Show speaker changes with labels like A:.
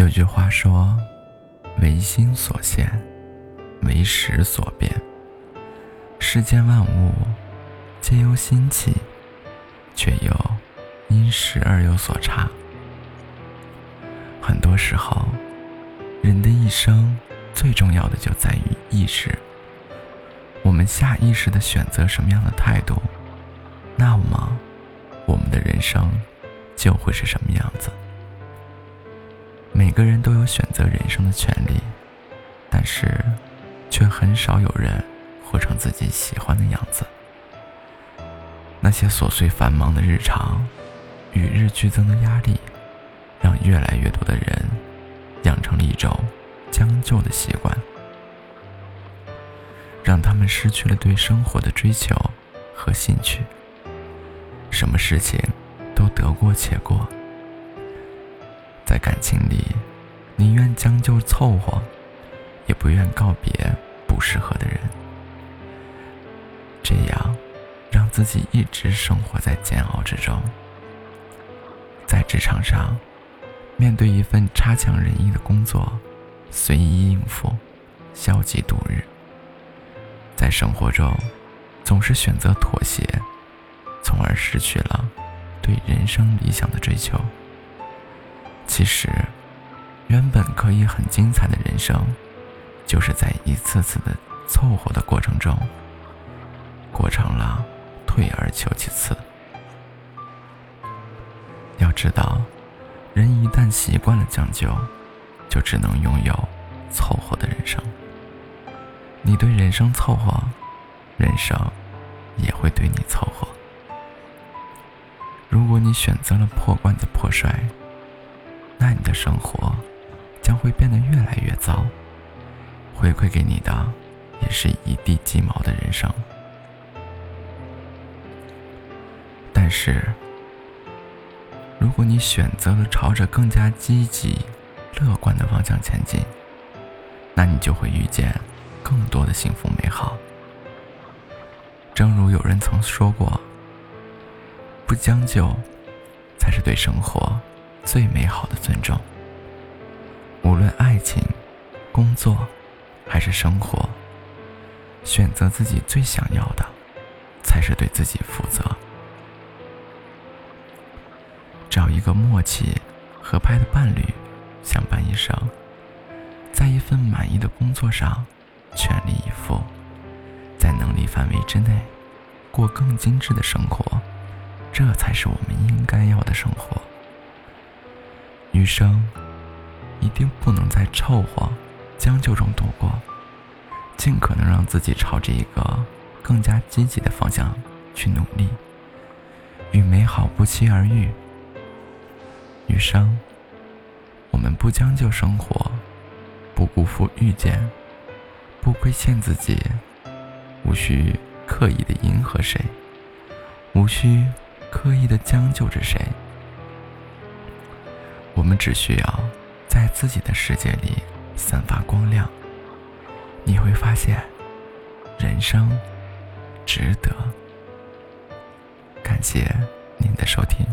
A: 有句话说：“唯心所现，唯识所变。世间万物皆由心起，却又因时而有所差。”很多时候，人的一生最重要的就在于意识。我们下意识的选择什么样的态度，那么我们的人生就会是什么样子。每个人都有选择人生的权利，但是，却很少有人活成自己喜欢的样子。那些琐碎繁忙的日常，与日俱增的压力，让越来越多的人养成了一种将就的习惯，让他们失去了对生活的追求和兴趣。什么事情都得过且过。在感情里，宁愿将就凑合，也不愿告别不适合的人。这样，让自己一直生活在煎熬之中。在职场上，面对一份差强人意的工作，随意应付，消极度日；在生活中，总是选择妥协，从而失去了对人生理想的追求。其实，原本可以很精彩的人生，就是在一次次的凑合的过程中，过成了退而求其次。要知道，人一旦习惯了将就，就只能拥有凑合的人生。你对人生凑合，人生也会对你凑合。如果你选择了破罐子破摔，那你的生活将会变得越来越糟，回馈给你的也是一地鸡毛的人生。但是，如果你选择了朝着更加积极、乐观的方向前进，那你就会遇见更多的幸福美好。正如有人曾说过：“不将就，才是对生活。”最美好的尊重。爱情、工作，还是生活，选择自己最想要的，才是对自己负责。找一个默契、合拍的伴侣，相伴一生，在一份满意的工作上全力以赴，在能力范围之内过更精致的生活，这才是我们应该要的生活。余生一定不能在凑合、将就中度过，尽可能让自己朝着一个更加积极的方向去努力，与美好不期而遇。余生，我们不将就生活，不辜负遇见，不亏欠自己，无需刻意的迎合谁，无需刻意的将就着谁。我们只需要在自己的世界里散发光亮，你会发现，人生值得。感谢您的收听。